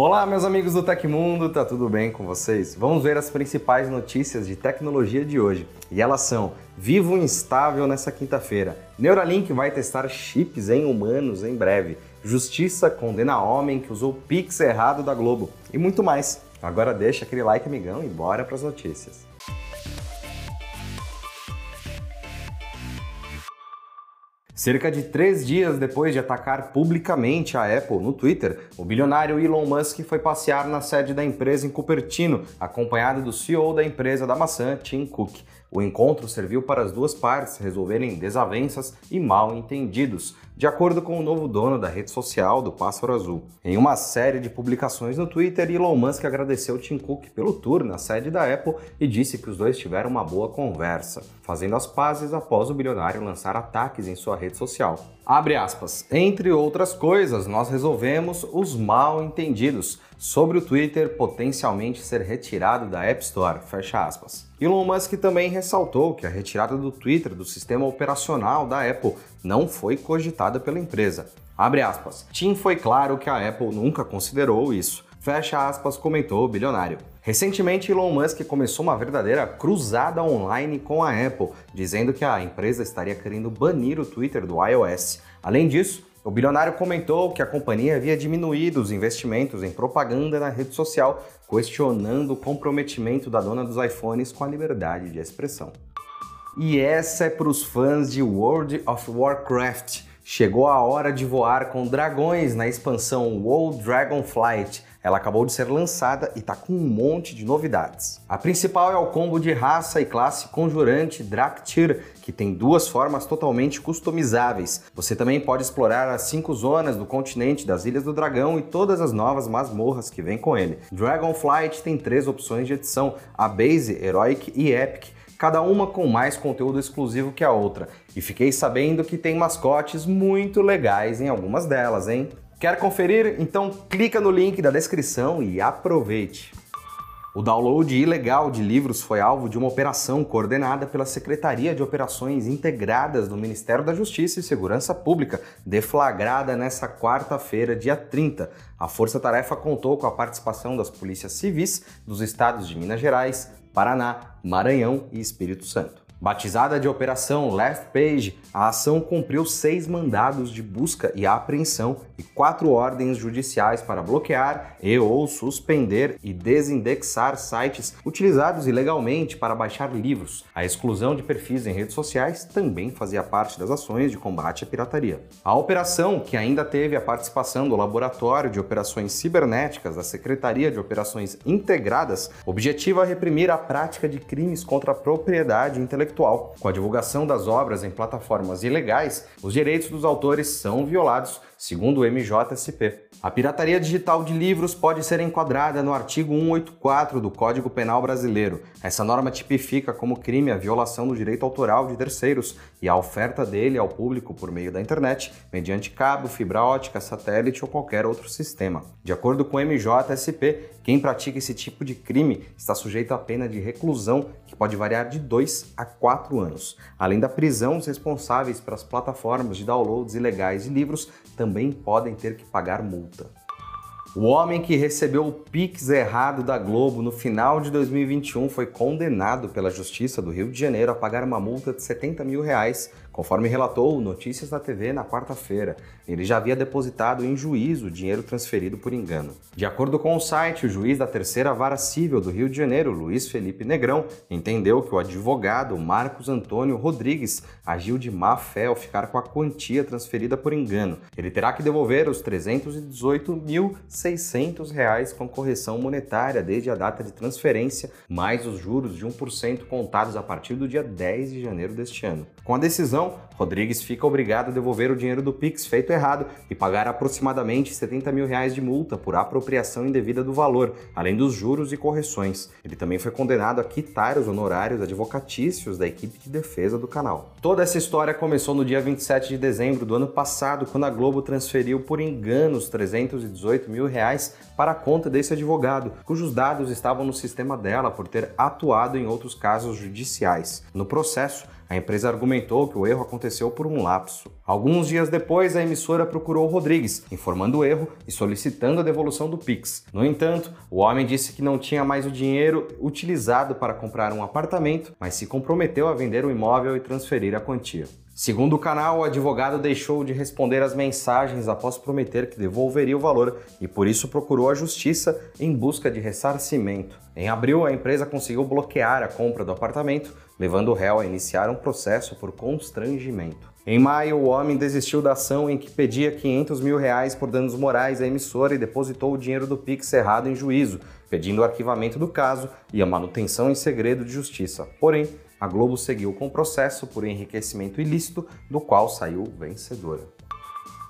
Olá, meus amigos do Tecmundo, tá tudo bem com vocês? Vamos ver as principais notícias de tecnologia de hoje. E elas são: Vivo instável nessa quinta-feira. Neuralink vai testar chips em humanos em breve. Justiça condena homem que usou Pix errado da Globo. E muito mais. Agora deixa aquele like, amigão, e bora para as notícias. Cerca de três dias depois de atacar publicamente a Apple no Twitter, o bilionário Elon Musk foi passear na sede da empresa em Cupertino, acompanhado do CEO da empresa da maçã, Tim Cook. O encontro serviu para as duas partes resolverem desavenças e mal entendidos, de acordo com o novo dono da rede social do Pássaro Azul. Em uma série de publicações no Twitter, Elon Musk agradeceu Tim Cook pelo tour na sede da Apple e disse que os dois tiveram uma boa conversa, fazendo as pazes após o bilionário lançar ataques em sua rede social. Abre aspas. Entre outras coisas, nós resolvemos os mal entendidos sobre o Twitter potencialmente ser retirado da App Store. Fecha aspas. Elon Musk também ressaltou que a retirada do Twitter do sistema operacional da Apple não foi cogitada pela empresa. Abre aspas. Tim foi claro que a Apple nunca considerou isso. Fecha aspas, comentou o bilionário. Recentemente, Elon Musk começou uma verdadeira cruzada online com a Apple, dizendo que a empresa estaria querendo banir o Twitter do iOS. Além disso, o bilionário comentou que a companhia havia diminuído os investimentos em propaganda na rede social, questionando o comprometimento da dona dos iPhones com a liberdade de expressão. E essa é para os fãs de World of Warcraft. Chegou a hora de voar com dragões na expansão WoW Dragonflight, ela acabou de ser lançada e tá com um monte de novidades. A principal é o combo de raça e classe conjurante Draktyr, que tem duas formas totalmente customizáveis. Você também pode explorar as cinco zonas do continente das Ilhas do Dragão e todas as novas masmorras que vêm com ele. Dragonflight tem três opções de edição: a Base, Heroic e Epic cada uma com mais conteúdo exclusivo que a outra. E fiquei sabendo que tem mascotes muito legais em algumas delas, hein? Quer conferir? Então clica no link da descrição e aproveite. O download ilegal de livros foi alvo de uma operação coordenada pela Secretaria de Operações Integradas do Ministério da Justiça e Segurança Pública, deflagrada nesta quarta-feira, dia 30. A Força Tarefa contou com a participação das polícias civis dos estados de Minas Gerais, Paraná, Maranhão e Espírito Santo. Batizada de Operação Left Page, a ação cumpriu seis mandados de busca e apreensão e quatro ordens judiciais para bloquear e ou suspender e desindexar sites utilizados ilegalmente para baixar livros. A exclusão de perfis em redes sociais também fazia parte das ações de combate à pirataria. A operação, que ainda teve a participação do Laboratório de Operações Cibernéticas da Secretaria de Operações Integradas, objetiva reprimir a prática de crimes contra a propriedade intelectual intelectual. Com a divulgação das obras em plataformas ilegais, os direitos dos autores são violados, segundo o MJSP. A pirataria digital de livros pode ser enquadrada no artigo 184 do Código Penal Brasileiro. Essa norma tipifica como crime a violação do direito autoral de terceiros e a oferta dele ao público por meio da internet, mediante cabo, fibra ótica, satélite ou qualquer outro sistema. De acordo com o MJSP, quem pratica esse tipo de crime está sujeito à pena de reclusão, que pode variar de 2 a 4 anos, além da prisão dos responsáveis pelas plataformas de downloads ilegais de livros também podem ter que pagar multa. O homem que recebeu o Pix errado da Globo no final de 2021 foi condenado pela Justiça do Rio de Janeiro a pagar uma multa de 70 mil reais Conforme relatou Notícias da TV na quarta-feira, ele já havia depositado em juízo o dinheiro transferido por engano. De acordo com o site, o juiz da terceira vara civil do Rio de Janeiro, Luiz Felipe Negrão, entendeu que o advogado Marcos Antônio Rodrigues agiu de má fé ao ficar com a quantia transferida por engano. Ele terá que devolver os R$ 318.600 com correção monetária desde a data de transferência, mais os juros de 1% contados a partir do dia 10 de janeiro deste ano. Com a decisão, Rodrigues fica obrigado a devolver o dinheiro do Pix feito errado e pagar aproximadamente 70 mil reais de multa por apropriação indevida do valor, além dos juros e correções. Ele também foi condenado a quitar os honorários advocatícios da equipe de defesa do canal. Toda essa história começou no dia 27 de dezembro do ano passado, quando a Globo transferiu por engano os 318 mil reais para a conta desse advogado, cujos dados estavam no sistema dela por ter atuado em outros casos judiciais. No processo, A empresa argumentou que o erro aconteceu por um lapso. Alguns dias depois, a emissora procurou Rodrigues, informando o erro e solicitando a devolução do Pix. No entanto, o homem disse que não tinha mais o dinheiro utilizado para comprar um apartamento, mas se comprometeu a vender o imóvel e transferir a quantia. Segundo o canal, o advogado deixou de responder às mensagens após prometer que devolveria o valor e por isso procurou a justiça em busca de ressarcimento. Em abril, a empresa conseguiu bloquear a compra do apartamento, levando o réu a iniciar um processo por constrangimento. Em maio, o homem desistiu da ação em que pedia 500 mil reais por danos morais à emissora e depositou o dinheiro do Pix errado em juízo, pedindo o arquivamento do caso e a manutenção em segredo de justiça. Porém, a Globo seguiu com o processo por enriquecimento ilícito, do qual saiu vencedora.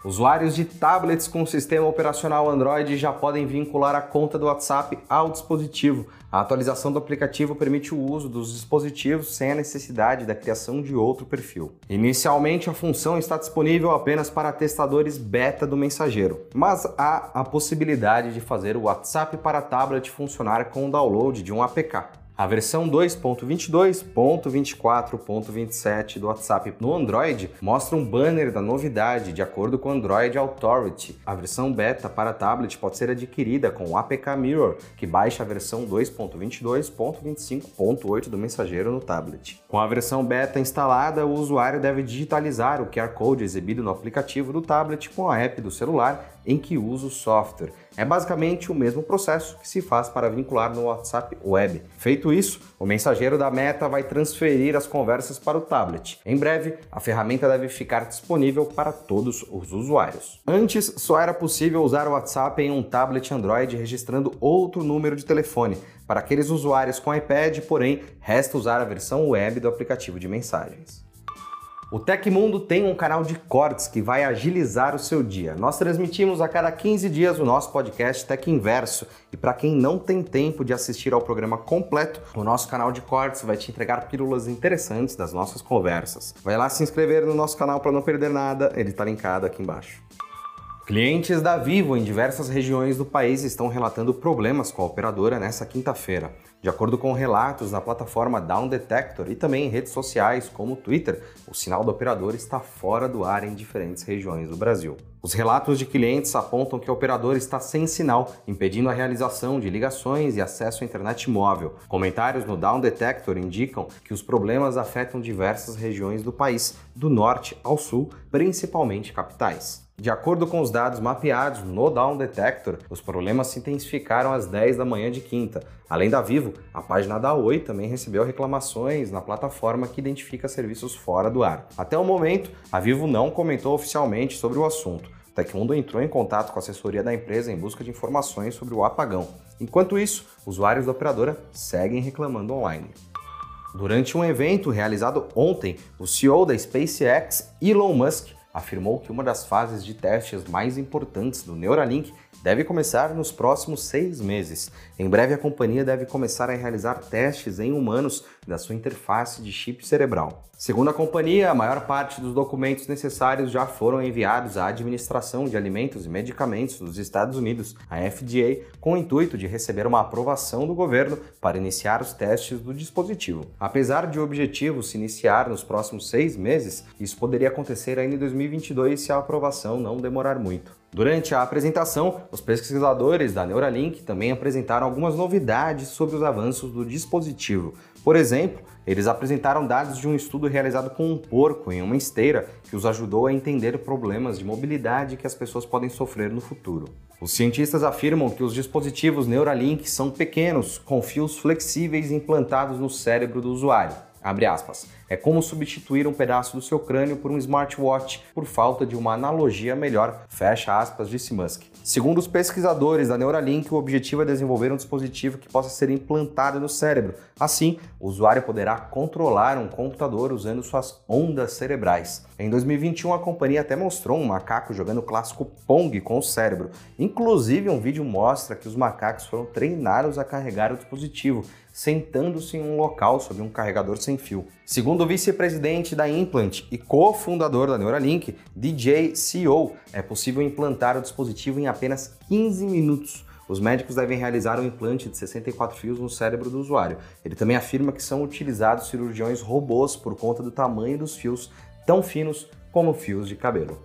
Usuários de tablets com sistema operacional Android já podem vincular a conta do WhatsApp ao dispositivo. A atualização do aplicativo permite o uso dos dispositivos sem a necessidade da criação de outro perfil. Inicialmente, a função está disponível apenas para testadores beta do mensageiro, mas há a possibilidade de fazer o WhatsApp para tablet funcionar com o download de um APK. A versão 2.22.24.27 do WhatsApp no Android mostra um banner da novidade de acordo com o Android Authority. A versão beta para tablet pode ser adquirida com o APK Mirror, que baixa a versão 2.22.25.8 do mensageiro no tablet. Com a versão beta instalada, o usuário deve digitalizar o QR Code exibido no aplicativo do tablet com a app do celular em que usa o software. É basicamente o mesmo processo que se faz para vincular no WhatsApp Web. Feito isso, o mensageiro da Meta vai transferir as conversas para o tablet. Em breve, a ferramenta deve ficar disponível para todos os usuários. Antes, só era possível usar o WhatsApp em um tablet Android registrando outro número de telefone. Para aqueles usuários com iPad, porém, resta usar a versão web do aplicativo de mensagens. O Tecmundo tem um canal de cortes que vai agilizar o seu dia. Nós transmitimos a cada 15 dias o nosso podcast Tec Inverso. E para quem não tem tempo de assistir ao programa completo, o nosso canal de cortes vai te entregar pílulas interessantes das nossas conversas. Vai lá se inscrever no nosso canal para não perder nada, ele está linkado aqui embaixo. Clientes da Vivo em diversas regiões do país estão relatando problemas com a operadora nessa quinta-feira. De acordo com relatos na plataforma Down Detector e também em redes sociais como o Twitter, o sinal do operador está fora do ar em diferentes regiões do Brasil. Os relatos de clientes apontam que o operador está sem sinal, impedindo a realização de ligações e acesso à internet móvel. Comentários no Down Detector indicam que os problemas afetam diversas regiões do país, do norte ao sul, principalmente capitais. De acordo com os dados mapeados no Down Detector, os problemas se intensificaram às 10 da manhã de quinta. Além da Vivo, a página da Oi também recebeu reclamações na plataforma que identifica serviços fora do ar. Até o momento, a Vivo não comentou oficialmente sobre o assunto. Tecmundo entrou em contato com a assessoria da empresa em busca de informações sobre o apagão. Enquanto isso, usuários da operadora seguem reclamando online. Durante um evento realizado ontem, o CEO da SpaceX, Elon Musk, afirmou que uma das fases de testes mais importantes do Neuralink deve começar nos próximos seis meses. Em breve, a companhia deve começar a realizar testes em humanos da sua interface de chip cerebral. Segundo a companhia, a maior parte dos documentos necessários já foram enviados à Administração de Alimentos e Medicamentos dos Estados Unidos, a FDA, com o intuito de receber uma aprovação do governo para iniciar os testes do dispositivo. Apesar de o objetivo se iniciar nos próximos seis meses, isso poderia acontecer ainda em 2022 se a aprovação não demorar muito. Durante a apresentação, os pesquisadores da Neuralink também apresentaram algumas novidades sobre os avanços do dispositivo. Por exemplo, eles apresentaram dados de um estudo realizado com um porco em uma esteira que os ajudou a entender problemas de mobilidade que as pessoas podem sofrer no futuro. Os cientistas afirmam que os dispositivos Neuralink são pequenos, com fios flexíveis implantados no cérebro do usuário. Abre aspas. É como substituir um pedaço do seu crânio por um smartwatch por falta de uma analogia melhor, fecha aspas, disse Musk. Segundo os pesquisadores da Neuralink, o objetivo é desenvolver um dispositivo que possa ser implantado no cérebro. Assim, o usuário poderá controlar um computador usando suas ondas cerebrais. Em 2021, a companhia até mostrou um macaco jogando o clássico Pong com o cérebro. Inclusive, um vídeo mostra que os macacos foram treinados a carregar o dispositivo, sentando-se em um local sobre um carregador sem fio. Segundo o vice-presidente da Implant e cofundador da Neuralink, DJ CEO, é possível implantar o dispositivo em apenas 15 minutos. os médicos devem realizar um implante de 64 fios no cérebro do usuário. Ele também afirma que são utilizados cirurgiões robôs por conta do tamanho dos fios, tão finos como fios de cabelo.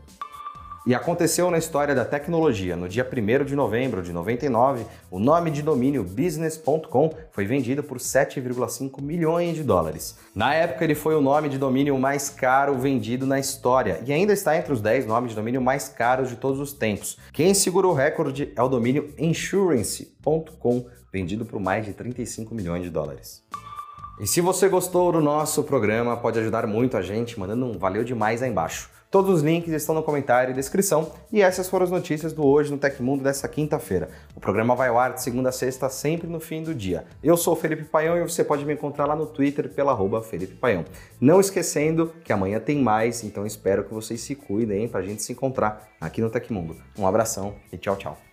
E aconteceu na história da tecnologia. No dia 1 de novembro de 99, o nome de domínio business.com foi vendido por 7,5 milhões de dólares. Na época, ele foi o nome de domínio mais caro vendido na história e ainda está entre os 10 nomes de domínio mais caros de todos os tempos. Quem segurou o recorde é o domínio insurance.com, vendido por mais de 35 milhões de dólares. E se você gostou do nosso programa, pode ajudar muito a gente mandando um valeu demais aí embaixo. Todos os links estão no comentário e descrição. E essas foram as notícias do Hoje no Tecmundo dessa quinta-feira. O programa vai ao ar de segunda a sexta, sempre no fim do dia. Eu sou o Felipe Paião e você pode me encontrar lá no Twitter pela arroba Felipe Paião. Não esquecendo que amanhã tem mais, então espero que vocês se cuidem para a gente se encontrar aqui no Tecmundo. Um abração e tchau, tchau.